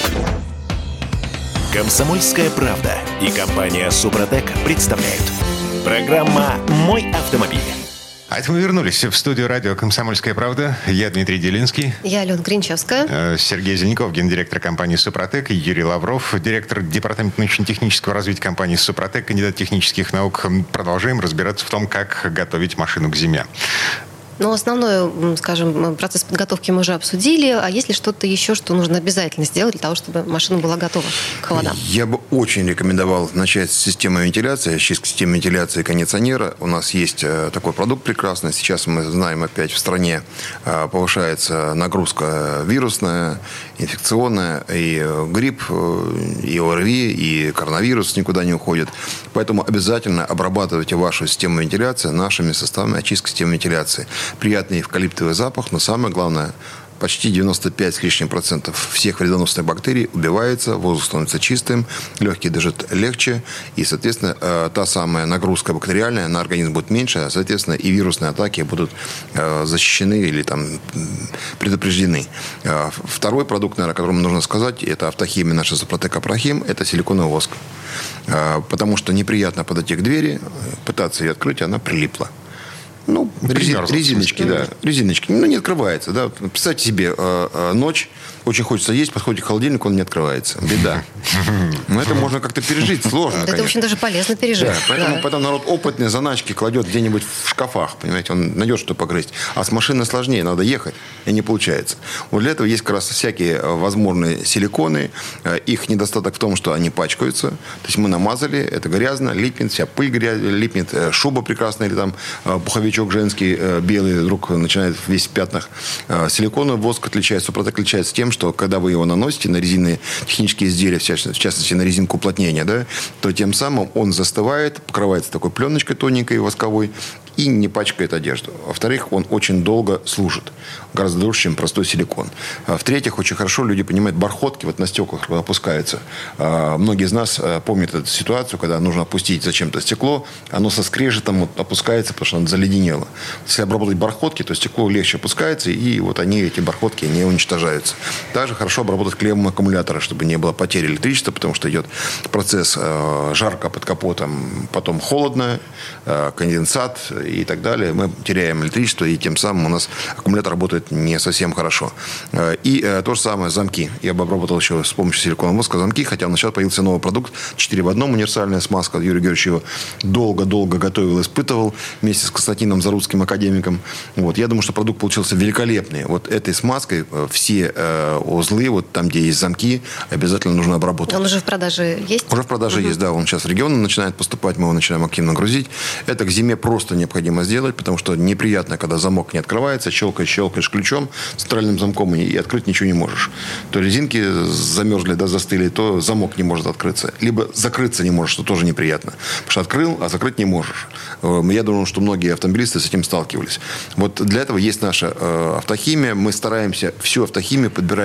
Комсомольская правда и компания «Супротек» представляют – Программа «Мой автомобиль». А это мы вернулись в студию радио «Комсомольская правда». Я Дмитрий Делинский. Я Алена Гринчевская. Э, Сергей Зеленков, гендиректор компании «Супротек». Юрий Лавров, директор департамента научно-технического развития компании «Супротек», кандидат технических наук. Продолжаем разбираться в том, как готовить машину к зиме. Но основной, скажем, процесс подготовки мы уже обсудили. А есть ли что-то еще, что нужно обязательно сделать для того, чтобы машина была готова к холодам? Я бы очень рекомендовал начать с системы вентиляции, очистки системы вентиляции кондиционера. У нас есть э, такой продукт прекрасный. Сейчас мы знаем опять в стране э, повышается нагрузка вирусная, инфекционная, и э, грипп, и ОРВИ, и коронавирус никуда не уходит. Поэтому обязательно обрабатывайте вашу систему вентиляции нашими составами очистки системы вентиляции приятный эвкалиптовый запах, но самое главное, почти 95 с лишним процентов всех вредоносных бактерий убивается, воздух становится чистым, легкие дышат легче, и, соответственно, э, та самая нагрузка бактериальная на организм будет меньше, а, соответственно, и вирусные атаки будут э, защищены или там предупреждены. Э, второй продукт, наверное, о котором нужно сказать, это автохимия наша Супротек Апрахим, это силиконовый воск. Потому что неприятно подойти к двери, пытаться ее открыть, она прилипла. Ну, резин, резиночки, да. Резиночки. Ну, не открывается, да. Представьте себе, э, э, ночь, очень хочется есть, подходит к холодильнику, он не открывается. Беда. Но это можно как-то пережить, сложно, Это очень даже полезно пережить. Да, поэтому, да. поэтому народ опытные заначки кладет где-нибудь в шкафах, понимаете, он найдет, что погрызть. А с машиной сложнее, надо ехать, и не получается. Вот для этого есть как раз всякие э, возможные силиконы. Их недостаток в том, что они пачкаются. То есть мы намазали, это грязно, липнет, вся пыль грязь, липнет, шуба прекрасная или там пуховичок женский э, белый вдруг начинает весь в пятнах. Э, силиконовый воск отличается, супротек отличается тем, что когда вы его наносите на резинные технические изделия, в частности на резинку уплотнения, да, то тем самым он застывает, покрывается такой пленочкой тоненькой восковой, и не пачкает одежду. Во-вторых, он очень долго служит. Гораздо дольше, чем простой силикон. А в-третьих, очень хорошо люди понимают бархотки вот на стеклах опускаются. А, многие из нас а, помнят эту ситуацию, когда нужно опустить зачем-то стекло, оно со скрежетом вот опускается, потому что оно заледенело. Если обработать бархотки, то стекло легче опускается, и вот они, эти бархотки, не уничтожаются. Также хорошо обработать клемму аккумулятора, чтобы не было потери электричества, потому что идет процесс жарко под капотом, потом холодно, конденсат, и так далее, мы теряем электричество, и тем самым у нас аккумулятор работает не совсем хорошо. Э, и э, то же самое замки. Я бы обработал еще с помощью силиконового воска замки, хотя вначале появился новый продукт 4 в одном, универсальная смазка. Юрий Георгиевич его долго-долго готовил, испытывал вместе с Константином Заруцким, академиком. Вот. Я думаю, что продукт получился великолепный. Вот этой смазкой э, все узлы, вот там, где есть замки, обязательно нужно обработать. Он уже в продаже есть? Уже в продаже угу. есть, да. Он сейчас в регионы начинает поступать, мы его начинаем активно грузить. Это к зиме просто необходимо сделать, потому что неприятно, когда замок не открывается, щелкаешь, щелкаешь ключом, центральным замком, и открыть ничего не можешь. То резинки замерзли, да, застыли, то замок не может открыться. Либо закрыться не можешь, что тоже неприятно. Потому что открыл, а закрыть не можешь. Э, я думаю, что многие автомобилисты с этим сталкивались. Вот для этого есть наша э, автохимия. Мы стараемся всю автохимию подбирать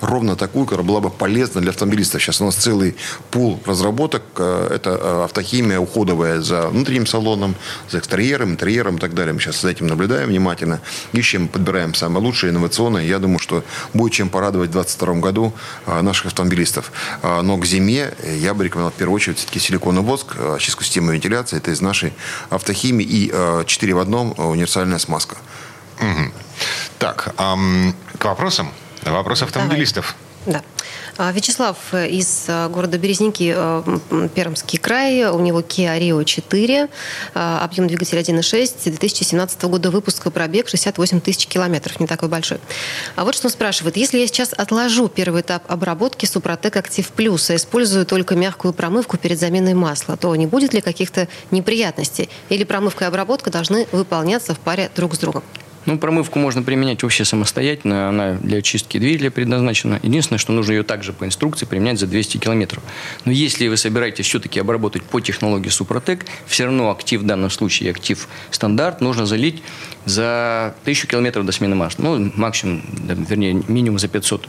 ровно такую, которая была бы полезна для автомобилистов. Сейчас у нас целый пул разработок. Э, это автохимия уходовая за внутренним салоном, за экстерьером, интерьером и так далее. Мы сейчас за этим наблюдаем внимательно, ищем, подбираем самое лучшее, инновационное. Я думаю, что будет чем порадовать в 2022 году а, наших автомобилистов. Но к зиме я бы рекомендовал в первую очередь все-таки силиконовый воск, очистку системы вентиляции. Это из нашей автохимии и 4 в одном универсальная смазка. Угу. Так, эм, к вопросам. Вопрос автомобилистов. Давай. Да. А, Вячеслав из а, города Березники, а, Пермский край. У него Kia Rio 4, объем двигателя 1.6, 2017 года выпуска, пробег 68 тысяч километров, не такой большой. А вот что он спрашивает. Если я сейчас отложу первый этап обработки Супротек Актив Плюс, а использую только мягкую промывку перед заменой масла, то не будет ли каких-то неприятностей? Или промывка и обработка должны выполняться в паре друг с другом? Ну, промывку можно применять вообще самостоятельно, она для очистки двигателя предназначена. Единственное, что нужно ее также по инструкции применять за 200 километров. Но если вы собираетесь все-таки обработать по технологии Супротек, все равно актив в данном случае, актив стандарт, нужно залить за 1000 километров до смены масла. Ну, максимум, вернее, минимум за 500.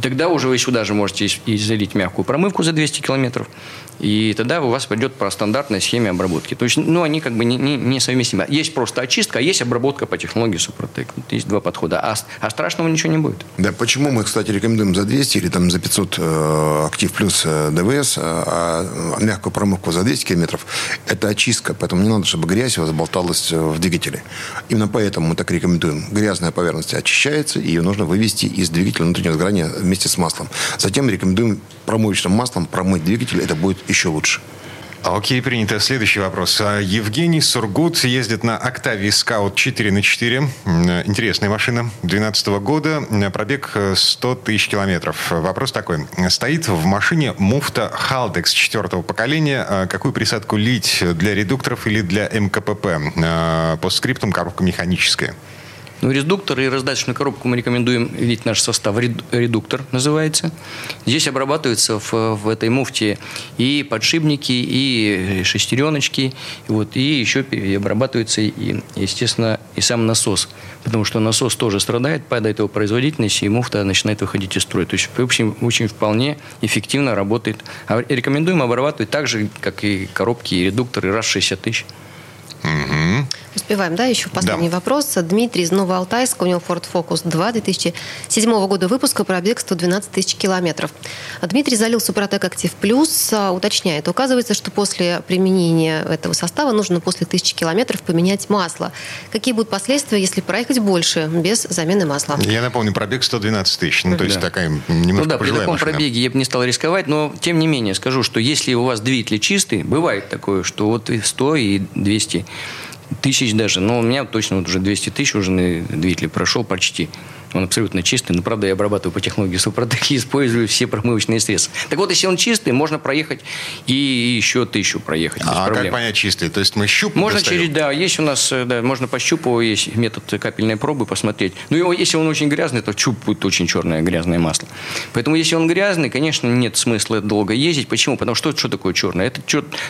И тогда уже вы сюда же можете и залить мягкую промывку за 200 километров, и тогда у вас пойдет по стандартной схеме обработки. То есть, ну, они как бы не, не, не совместимы. Есть просто очистка, а есть обработка по технологии Супротек. Есть два подхода. А, а страшного ничего не будет. Да, почему мы, кстати, рекомендуем за 200 или там за 500 э, актив плюс э, ДВС, э, а мягкую промывку за 200 километров, это очистка. Поэтому не надо, чтобы грязь у вас болталась в двигателе. Именно поэтому мы так рекомендуем. Грязная поверхность очищается, ее нужно вывести из двигателя внутреннего сгорания вместе с маслом. Затем рекомендуем промывочным маслом промыть двигатель. Это будет еще лучше. Окей, принято. Следующий вопрос. А, Евгений Сургут ездит на Octavia Scout 4 на 4. Интересная машина. 2012 года. Пробег 100 тысяч километров. Вопрос такой. Стоит в машине муфта Haldex четвертого поколения. А, какую присадку лить для редукторов или для МКПП? А, по скриптам коробка механическая. Ну, редуктор и раздаточную коробку мы рекомендуем видеть наш состав. Редуктор называется. Здесь обрабатываются в, в этой муфте и подшипники, и шестереночки, вот, и еще обрабатывается, и, естественно, и сам насос. Потому что насос тоже страдает, падает его производительность, и муфта начинает выходить из строя. То есть, в общем, очень вполне эффективно работает. А рекомендуем обрабатывать так же, как и коробки, и редукторы, раз 60 тысяч. Угу. Успеваем, да? Еще последний да. вопрос. Дмитрий из Новоалтайска, у него Ford Focus 2 2007 года выпуска, пробег 112 тысяч километров. Дмитрий залил Супротек Актив Плюс, а, уточняет, указывается, что после применения этого состава нужно после тысячи километров поменять масло. Какие будут последствия, если проехать больше без замены масла? Я напомню, пробег 112 тысяч, ну, то есть да. такая немножко Ну да, при таком машина. пробеге я бы не стал рисковать, но тем не менее скажу, что если у вас двигатель чистый, бывает такое, что вот 100 и 200 тысяч даже. Но у меня точно вот уже 200 тысяч уже на двигателе прошел почти. Он абсолютно чистый, но, правда, я обрабатываю по технологии Супротек и использую все промывочные средства. Так вот, если он чистый, можно проехать и еще тысячу проехать. А как понять чистый? То есть мы щупаем Можно достаем? через, да, есть у нас, э, да, можно пощупывать, есть метод капельной пробы посмотреть. Ну, если он очень грязный, то чуп будет очень черное грязное масло. Поэтому, если он грязный, конечно, нет смысла долго ездить. Почему? Потому что что такое черное? Это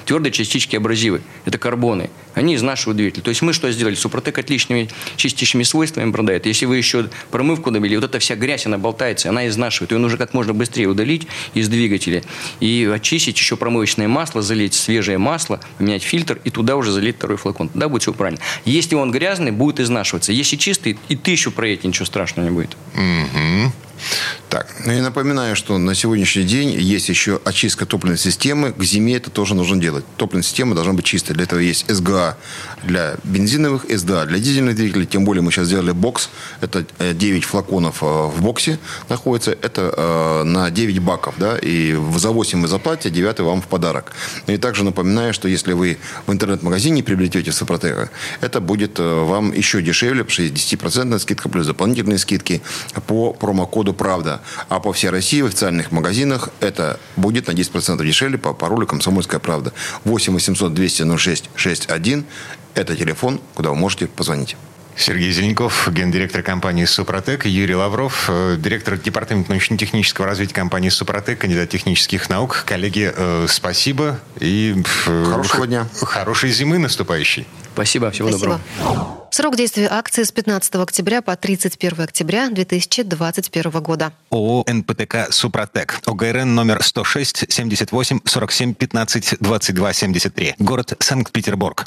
твердые частички абразивы, это карбоны. Они изнашивают двигатель. То есть мы что сделали? Супротек отличными чистящими свойствами продает. Если вы еще промываете промывку довели, вот эта вся грязь, она болтается, она изнашивает. Ее нужно как можно быстрее удалить из двигателя и очистить еще промывочное масло, залить свежее масло, поменять фильтр и туда уже залить второй флакон. Тогда будет все правильно. Если он грязный, будет изнашиваться. Если чистый, и тысячу проедет, ничего страшного не будет. Угу. Так, ну я напоминаю, что на сегодняшний день есть еще очистка топливной системы. К зиме это тоже нужно делать. Топливная система должна быть чистой. Для этого есть СГА для бензиновых, СДА для дизельных двигателей. Тем более мы сейчас сделали бокс. Это 9 э, флаконов э, в боксе находится. Это э, на 9 баков. Да? И за 8 вы заплатите, 9 вам в подарок. Ну и также напоминаю, что если вы в интернет-магазине приобретете Супротека, это будет вам еще дешевле, потому что есть 10% скидка плюс дополнительные скидки по промокоду «Правда». А по всей России в официальных магазинах это будет на 10% дешевле по паролю «Комсомольская правда». 8 800 200 06 61 – это телефон, куда вы можете позвонить. Сергей Зеленков, гендиректор компании «Супротек», Юрий Лавров, э, директор департамента научно-технического развития компании «Супротек», кандидат технических наук. Коллеги, э, спасибо и... Э, Хорошего дня. Хорошей зимы наступающей. Спасибо, всего спасибо. доброго. Срок действия акции с 15 октября по 31 октября 2021 года. ООО «НПТК Супротек». ОГРН номер 106 78 47 15 22 73. Город Санкт-Петербург.